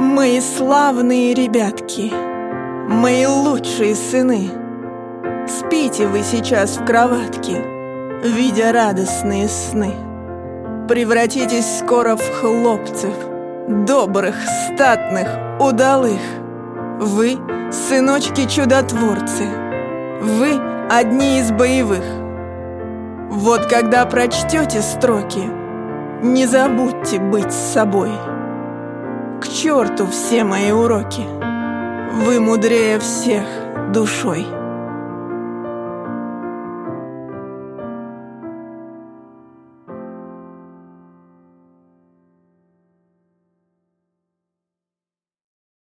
Мои славные ребятки, мои лучшие сыны, Спите вы сейчас в кроватке, видя радостные сны. Превратитесь скоро в хлопцев, добрых, статных, удалых. Вы — сыночки-чудотворцы, вы — одни из боевых. Вот когда прочтете строки, не забудьте быть собой. Черту все мои уроки, вы мудрее всех душой.